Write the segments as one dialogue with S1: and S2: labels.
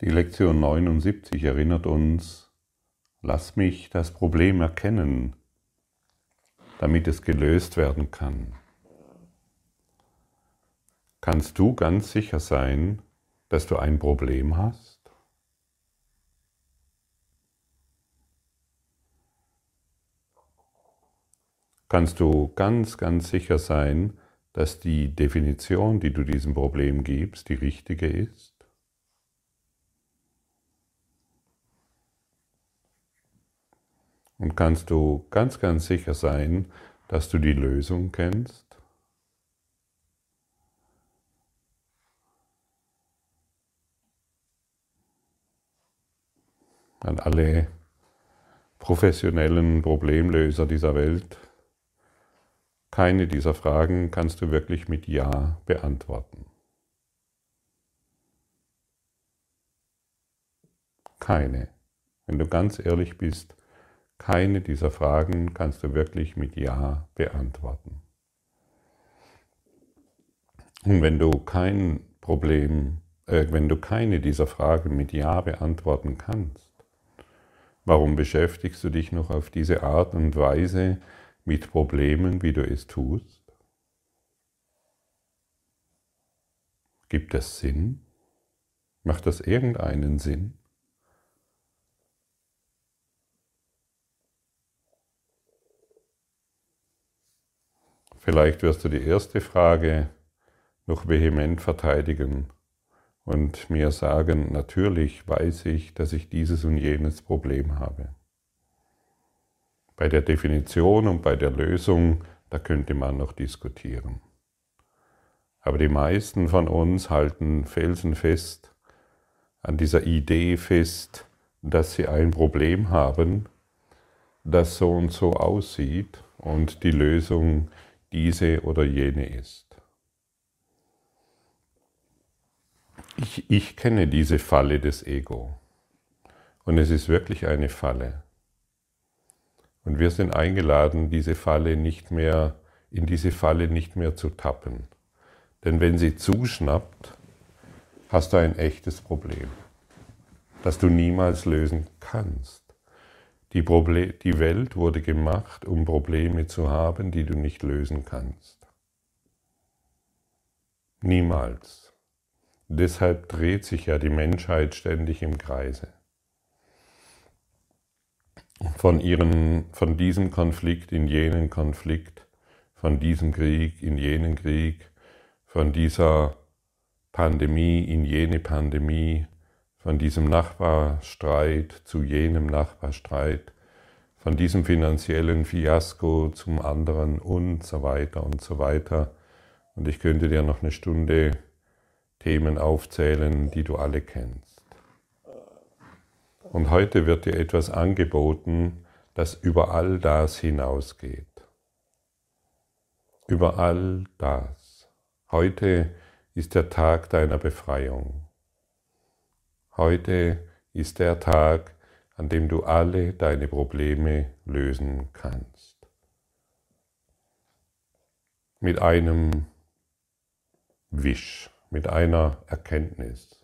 S1: Die Lektion 79 erinnert uns, lass mich das Problem erkennen, damit es gelöst werden kann. Kannst du ganz sicher sein, dass du ein Problem hast? Kannst du ganz, ganz sicher sein, dass die Definition, die du diesem Problem gibst, die richtige ist? Und kannst du ganz, ganz sicher sein, dass du die Lösung kennst? An alle professionellen Problemlöser dieser Welt. Keine dieser Fragen kannst du wirklich mit Ja beantworten. Keine. Wenn du ganz ehrlich bist, keine dieser Fragen kannst du wirklich mit Ja beantworten. Und wenn du kein Problem, äh, wenn du keine dieser Fragen mit Ja beantworten kannst, warum beschäftigst du dich noch auf diese Art und Weise mit Problemen, wie du es tust? Gibt es Sinn? Macht das irgendeinen Sinn? Vielleicht wirst du die erste Frage noch vehement verteidigen und mir sagen, natürlich weiß ich, dass ich dieses und jenes Problem habe. Bei der Definition und bei der Lösung, da könnte man noch diskutieren. Aber die meisten von uns halten felsenfest an dieser Idee fest, dass sie ein Problem haben, das so und so aussieht und die Lösung diese oder jene ist. Ich, ich kenne diese Falle des Ego und es ist wirklich eine Falle. Und wir sind eingeladen, diese Falle nicht mehr, in diese Falle nicht mehr zu tappen. Denn wenn sie zuschnappt, hast du ein echtes Problem, das du niemals lösen kannst. Die, Proble die Welt wurde gemacht, um Probleme zu haben, die du nicht lösen kannst. Niemals. Deshalb dreht sich ja die Menschheit ständig im Kreise. Von, ihren, von diesem Konflikt in jenen Konflikt, von diesem Krieg in jenen Krieg, von dieser Pandemie in jene Pandemie, von diesem Nachbarstreit zu jenem Nachbarstreit, von diesem finanziellen Fiasko zum anderen und so weiter und so weiter. Und ich könnte dir noch eine Stunde Themen aufzählen, die du alle kennst. Und heute wird dir etwas angeboten, das über all das hinausgeht. Über all das. Heute ist der Tag deiner Befreiung. Heute ist der Tag, an dem du alle deine Probleme lösen kannst. Mit einem Wisch, mit einer Erkenntnis.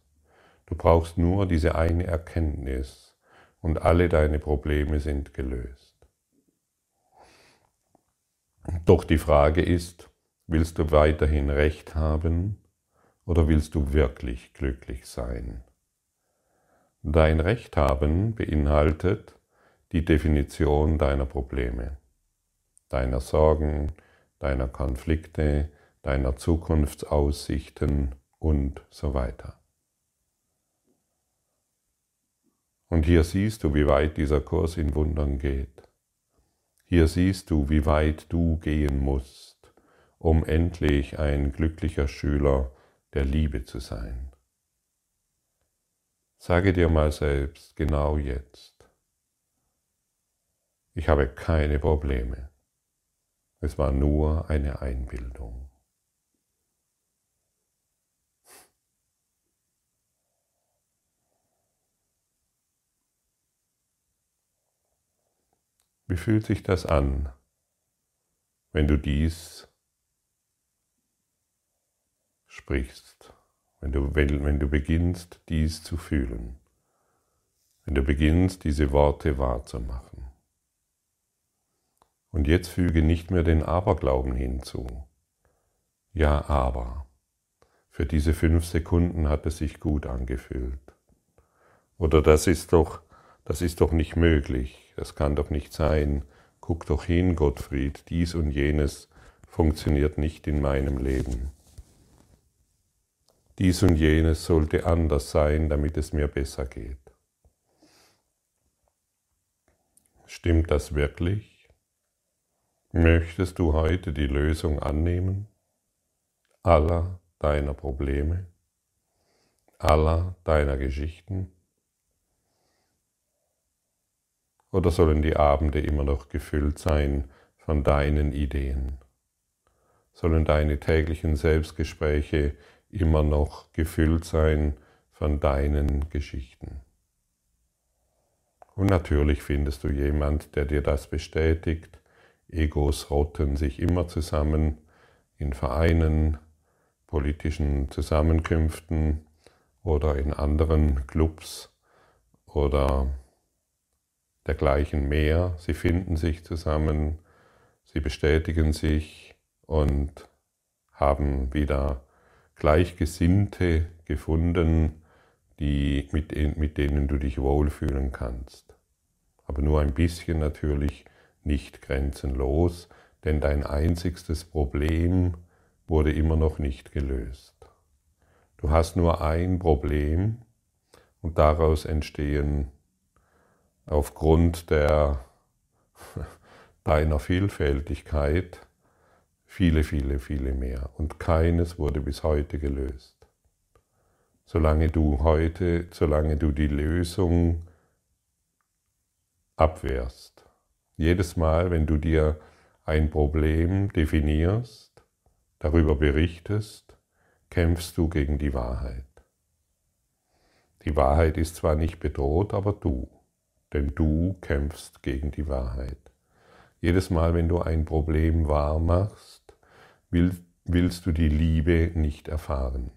S1: Du brauchst nur diese eine Erkenntnis und alle deine Probleme sind gelöst. Doch die Frage ist, willst du weiterhin Recht haben oder willst du wirklich glücklich sein? Dein Recht haben beinhaltet die Definition deiner Probleme, deiner Sorgen, deiner Konflikte, deiner Zukunftsaussichten und so weiter. Und hier siehst du, wie weit dieser Kurs in Wundern geht. Hier siehst du, wie weit du gehen musst, um endlich ein glücklicher Schüler der Liebe zu sein. Sage dir mal selbst, genau jetzt, ich habe keine Probleme. Es war nur eine Einbildung. Wie fühlt sich das an, wenn du dies sprichst? Wenn du, wenn du beginnst, dies zu fühlen, wenn du beginnst, diese Worte wahrzumachen. Und jetzt füge nicht mehr den Aberglauben hinzu. Ja, aber. Für diese fünf Sekunden hat es sich gut angefühlt. Oder das ist doch, das ist doch nicht möglich. Das kann doch nicht sein. Guck doch hin, Gottfried, dies und jenes funktioniert nicht in meinem Leben. Dies und jenes sollte anders sein, damit es mir besser geht. Stimmt das wirklich? Möchtest du heute die Lösung annehmen aller deiner Probleme, aller deiner Geschichten? Oder sollen die Abende immer noch gefüllt sein von deinen Ideen? Sollen deine täglichen Selbstgespräche immer noch gefüllt sein von deinen Geschichten? Und natürlich findest du jemand, der dir das bestätigt. Egos rotten sich immer zusammen in Vereinen, politischen Zusammenkünften oder in anderen Clubs oder dergleichen mehr. Sie finden sich zusammen, sie bestätigen sich und haben wieder Gleichgesinnte gefunden, die, mit, mit denen du dich wohlfühlen kannst. Aber nur ein bisschen natürlich nicht grenzenlos, denn dein einzigstes Problem wurde immer noch nicht gelöst. Du hast nur ein Problem und daraus entstehen aufgrund der, deiner Vielfältigkeit viele, viele, viele mehr. Und keines wurde bis heute gelöst. Solange du heute, solange du die Lösung abwehrst. Jedes Mal, wenn du dir ein Problem definierst, darüber berichtest, kämpfst du gegen die Wahrheit. Die Wahrheit ist zwar nicht bedroht, aber du denn du kämpfst gegen die Wahrheit. Jedes Mal, wenn du ein Problem wahr machst, willst du die Liebe nicht erfahren.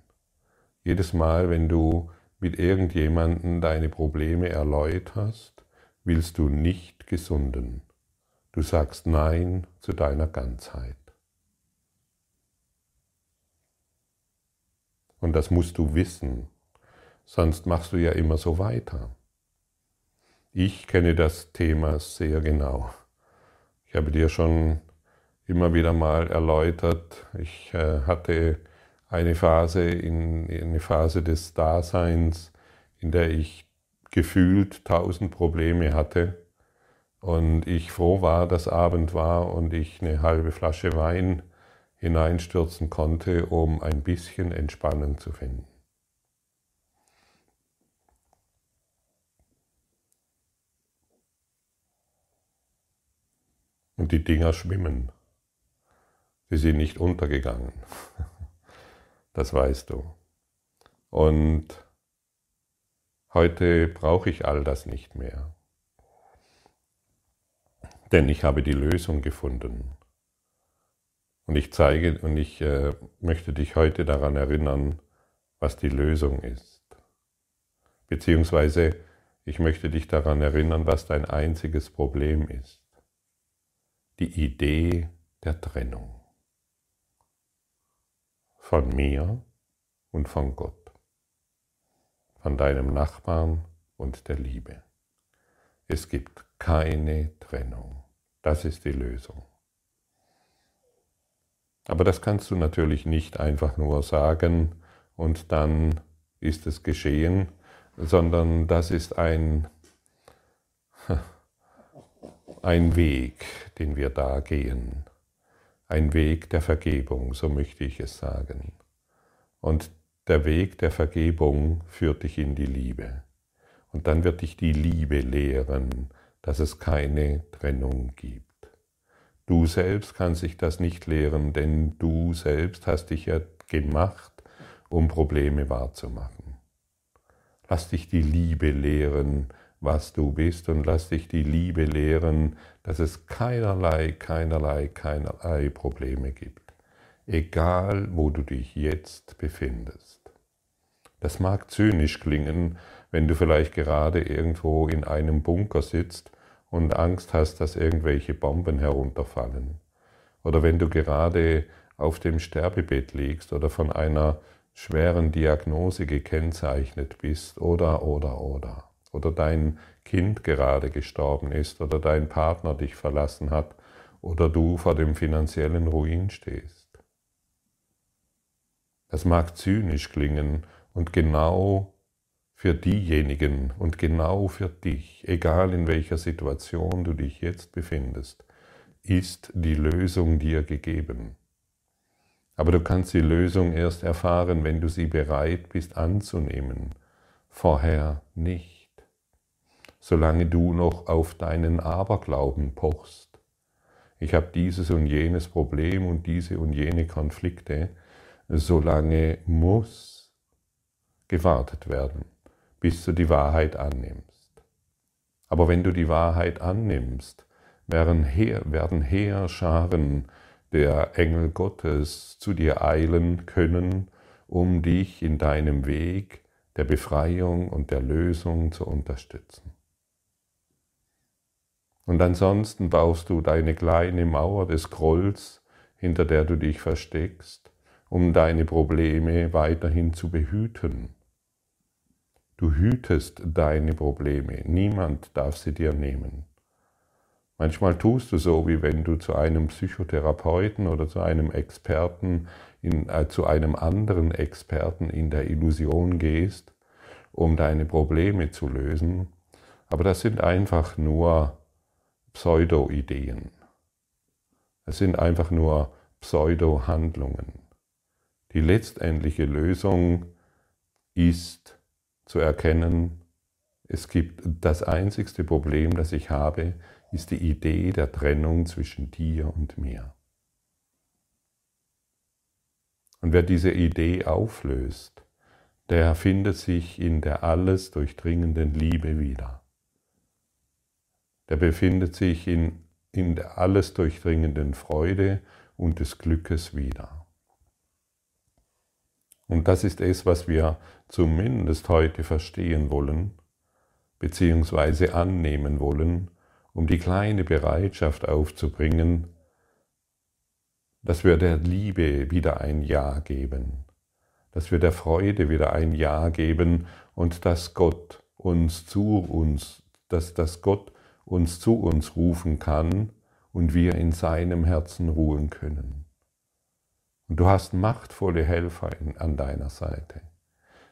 S1: Jedes Mal, wenn du mit irgendjemandem deine Probleme erläuterst, willst du nicht gesunden. Du sagst Nein zu deiner Ganzheit. Und das musst du wissen, sonst machst du ja immer so weiter. Ich kenne das Thema sehr genau. Ich habe dir schon immer wieder mal erläutert, ich äh, hatte eine Phase, in, eine Phase des Daseins, in der ich gefühlt tausend Probleme hatte und ich froh war, dass Abend war und ich eine halbe Flasche Wein hineinstürzen konnte, um ein bisschen Entspannung zu finden. Und die Dinger schwimmen. Sie sind nicht untergegangen. Das weißt du. Und heute brauche ich all das nicht mehr. Denn ich habe die Lösung gefunden. Und ich zeige und ich äh, möchte dich heute daran erinnern, was die Lösung ist. Beziehungsweise ich möchte dich daran erinnern, was dein einziges Problem ist die Idee der Trennung von mir und von Gott, von deinem Nachbarn und der Liebe. Es gibt keine Trennung. Das ist die Lösung. Aber das kannst du natürlich nicht einfach nur sagen und dann ist es geschehen, sondern das ist ein ein Weg, den wir da gehen. Ein Weg der Vergebung, so möchte ich es sagen. Und der Weg der Vergebung führt dich in die Liebe. Und dann wird dich die Liebe lehren, dass es keine Trennung gibt. Du selbst kannst dich das nicht lehren, denn du selbst hast dich ja gemacht, um Probleme wahrzumachen. Lass dich die Liebe lehren, was du bist und lass dich die Liebe lehren, dass es keinerlei, keinerlei, keinerlei Probleme gibt, egal wo du dich jetzt befindest. Das mag zynisch klingen, wenn du vielleicht gerade irgendwo in einem Bunker sitzt und Angst hast, dass irgendwelche Bomben herunterfallen. Oder wenn du gerade auf dem Sterbebett liegst oder von einer schweren Diagnose gekennzeichnet bist oder oder oder. Oder dein Kind gerade gestorben ist oder dein Partner dich verlassen hat oder du vor dem finanziellen Ruin stehst. Das mag zynisch klingen und genau für diejenigen und genau für dich, egal in welcher Situation du dich jetzt befindest, ist die Lösung dir gegeben. Aber du kannst die Lösung erst erfahren, wenn du sie bereit bist anzunehmen, vorher nicht. Solange du noch auf deinen Aberglauben pochst. Ich habe dieses und jenes Problem und diese und jene Konflikte, solange muss gewartet werden, bis du die Wahrheit annimmst. Aber wenn du die Wahrheit annimmst, werden, Heer, werden Heerscharen der Engel Gottes zu dir eilen können, um dich in deinem Weg der Befreiung und der Lösung zu unterstützen. Und ansonsten baust du deine kleine Mauer des Grolls, hinter der du dich versteckst, um deine Probleme weiterhin zu behüten. Du hütest deine Probleme, niemand darf sie dir nehmen. Manchmal tust du so, wie wenn du zu einem Psychotherapeuten oder zu einem Experten, in, äh, zu einem anderen Experten in der Illusion gehst, um deine Probleme zu lösen. Aber das sind einfach nur Pseudo-Ideen. Es sind einfach nur Pseudo-Handlungen. Die letztendliche Lösung ist zu erkennen, es gibt das einzigste Problem, das ich habe, ist die Idee der Trennung zwischen dir und mir. Und wer diese Idee auflöst, der findet sich in der alles durchdringenden Liebe wieder. Der befindet sich in, in der alles durchdringenden Freude und des Glückes wieder. Und das ist es, was wir zumindest heute verstehen wollen, beziehungsweise annehmen wollen, um die kleine Bereitschaft aufzubringen, dass wir der Liebe wieder ein Ja geben, dass wir der Freude wieder ein Ja geben und dass Gott uns zu uns, dass, dass Gott uns zu uns rufen kann und wir in seinem Herzen ruhen können. Und du hast machtvolle Helfer an deiner Seite.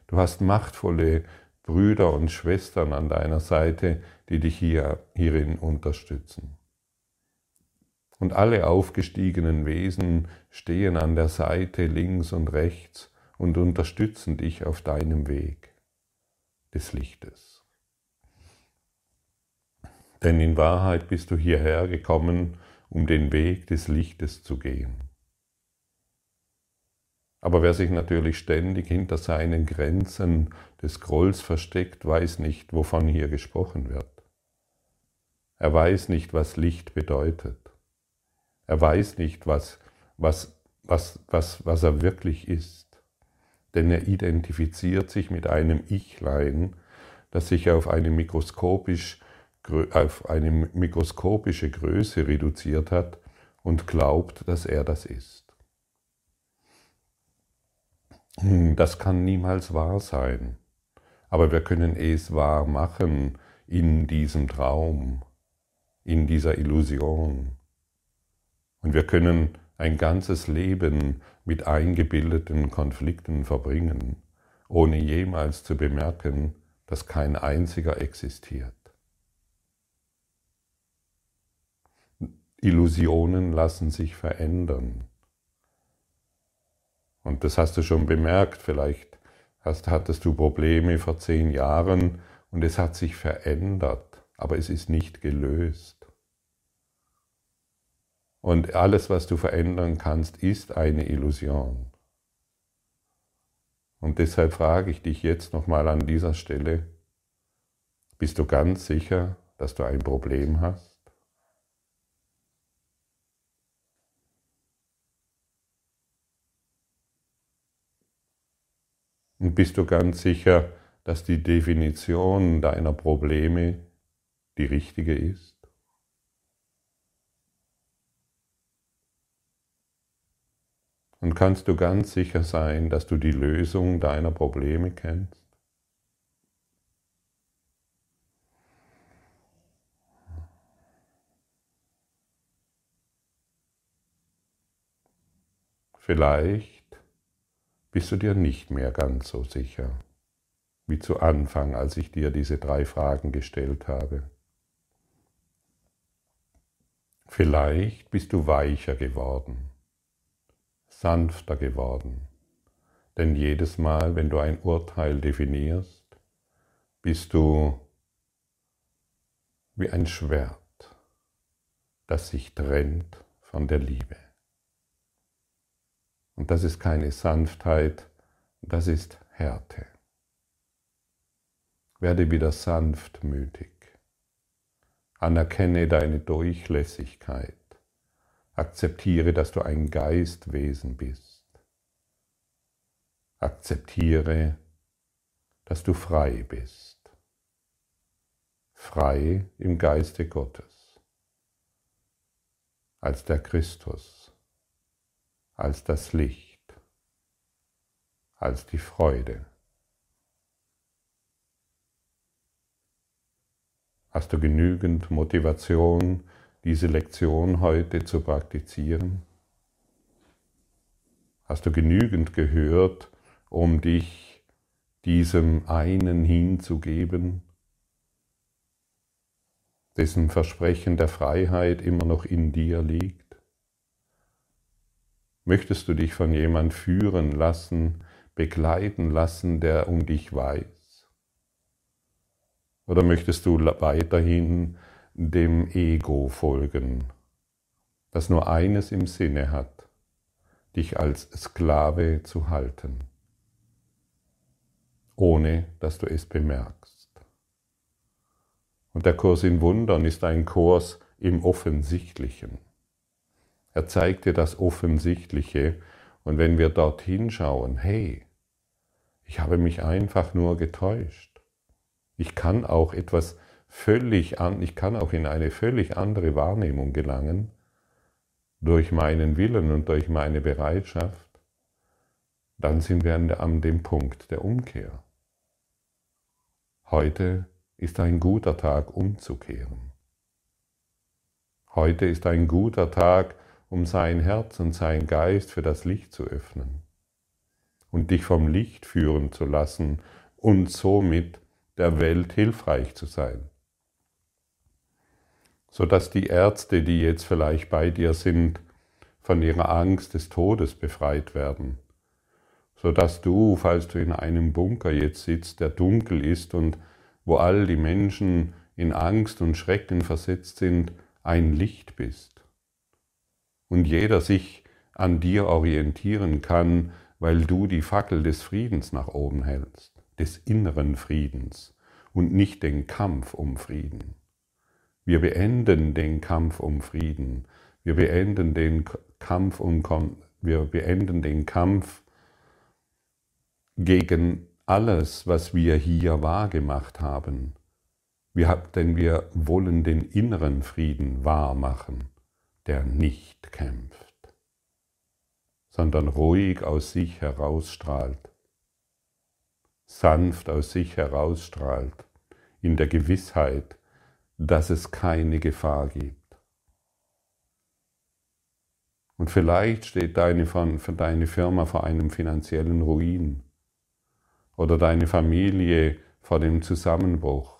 S1: Du hast machtvolle Brüder und Schwestern an deiner Seite, die dich hier, hierin unterstützen. Und alle aufgestiegenen Wesen stehen an der Seite links und rechts und unterstützen dich auf deinem Weg des Lichtes. Denn in Wahrheit bist du hierher gekommen, um den Weg des Lichtes zu gehen. Aber wer sich natürlich ständig hinter seinen Grenzen des Grolls versteckt, weiß nicht, wovon hier gesprochen wird. Er weiß nicht, was Licht bedeutet. Er weiß nicht, was, was, was, was, was er wirklich ist. Denn er identifiziert sich mit einem Ichlein, das sich auf eine, mikroskopisch, auf eine mikroskopische Größe reduziert hat und glaubt, dass er das ist. Hm, das kann niemals wahr sein. Aber wir können es wahr machen in diesem Traum, in dieser Illusion. Und wir können ein ganzes Leben mit eingebildeten Konflikten verbringen, ohne jemals zu bemerken, dass kein einziger existiert. Illusionen lassen sich verändern. Und das hast du schon bemerkt, vielleicht hast, hattest du Probleme vor zehn Jahren und es hat sich verändert, aber es ist nicht gelöst. Und alles, was du verändern kannst, ist eine Illusion. Und deshalb frage ich dich jetzt nochmal an dieser Stelle, bist du ganz sicher, dass du ein Problem hast? Und bist du ganz sicher, dass die Definition deiner Probleme die richtige ist? Und kannst du ganz sicher sein, dass du die Lösung deiner Probleme kennst? Vielleicht bist du dir nicht mehr ganz so sicher wie zu Anfang, als ich dir diese drei Fragen gestellt habe. Vielleicht bist du weicher geworden, sanfter geworden, denn jedes Mal, wenn du ein Urteil definierst, bist du wie ein Schwert, das sich trennt von der Liebe. Und das ist keine Sanftheit, das ist Härte. Werde wieder sanftmütig. Anerkenne deine Durchlässigkeit. Akzeptiere, dass du ein Geistwesen bist. Akzeptiere, dass du frei bist. Frei im Geiste Gottes. Als der Christus als das Licht, als die Freude. Hast du genügend Motivation, diese Lektion heute zu praktizieren? Hast du genügend gehört, um dich diesem einen hinzugeben, dessen Versprechen der Freiheit immer noch in dir liegt? Möchtest du dich von jemand führen lassen, begleiten lassen, der um dich weiß? Oder möchtest du weiterhin dem Ego folgen, das nur eines im Sinne hat, dich als Sklave zu halten, ohne dass du es bemerkst? Und der Kurs in Wundern ist ein Kurs im Offensichtlichen. Er zeigt dir das Offensichtliche und wenn wir dorthin schauen, hey, ich habe mich einfach nur getäuscht. Ich kann auch etwas völlig an, ich kann auch in eine völlig andere Wahrnehmung gelangen durch meinen Willen und durch meine Bereitschaft, dann sind wir an dem Punkt der Umkehr. Heute ist ein guter Tag umzukehren. Heute ist ein guter Tag, um sein Herz und sein Geist für das Licht zu öffnen und dich vom Licht führen zu lassen und somit der Welt hilfreich zu sein. Sodass die Ärzte, die jetzt vielleicht bei dir sind, von ihrer Angst des Todes befreit werden. Sodass du, falls du in einem Bunker jetzt sitzt, der dunkel ist und wo all die Menschen in Angst und Schrecken versetzt sind, ein Licht bist und jeder sich an dir orientieren kann, weil du die Fackel des Friedens nach oben hältst, des inneren Friedens und nicht den Kampf um Frieden. Wir beenden den Kampf um Frieden. Wir beenden den Kampf um wir beenden den Kampf gegen alles, was wir hier wahrgemacht haben. Wir, denn wir wollen den inneren Frieden wahr machen der nicht kämpft, sondern ruhig aus sich herausstrahlt, sanft aus sich herausstrahlt, in der Gewissheit, dass es keine Gefahr gibt. Und vielleicht steht deine, deine Firma vor einem finanziellen Ruin oder deine Familie vor dem Zusammenbruch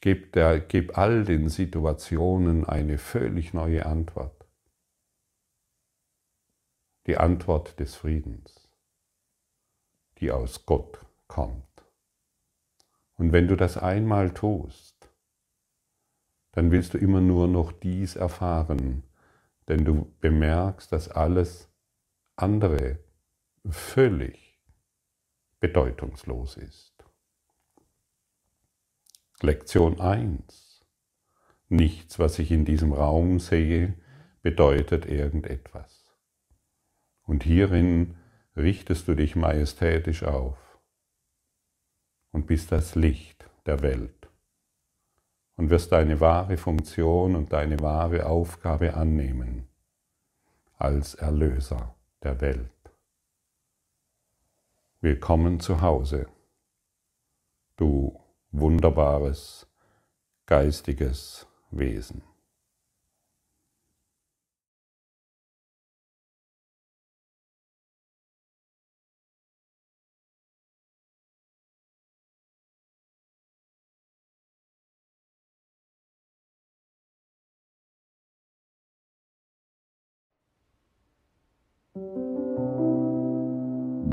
S1: Gib, der, gib all den Situationen eine völlig neue Antwort. Die Antwort des Friedens, die aus Gott kommt. Und wenn du das einmal tust, dann willst du immer nur noch dies erfahren, denn du bemerkst, dass alles andere völlig bedeutungslos ist. Lektion 1. Nichts, was ich in diesem Raum sehe, bedeutet irgendetwas. Und hierin richtest du dich majestätisch auf und bist das Licht der Welt und wirst deine wahre Funktion und deine wahre Aufgabe annehmen als Erlöser der Welt. Willkommen zu Hause, du wunderbares, geistiges Wesen.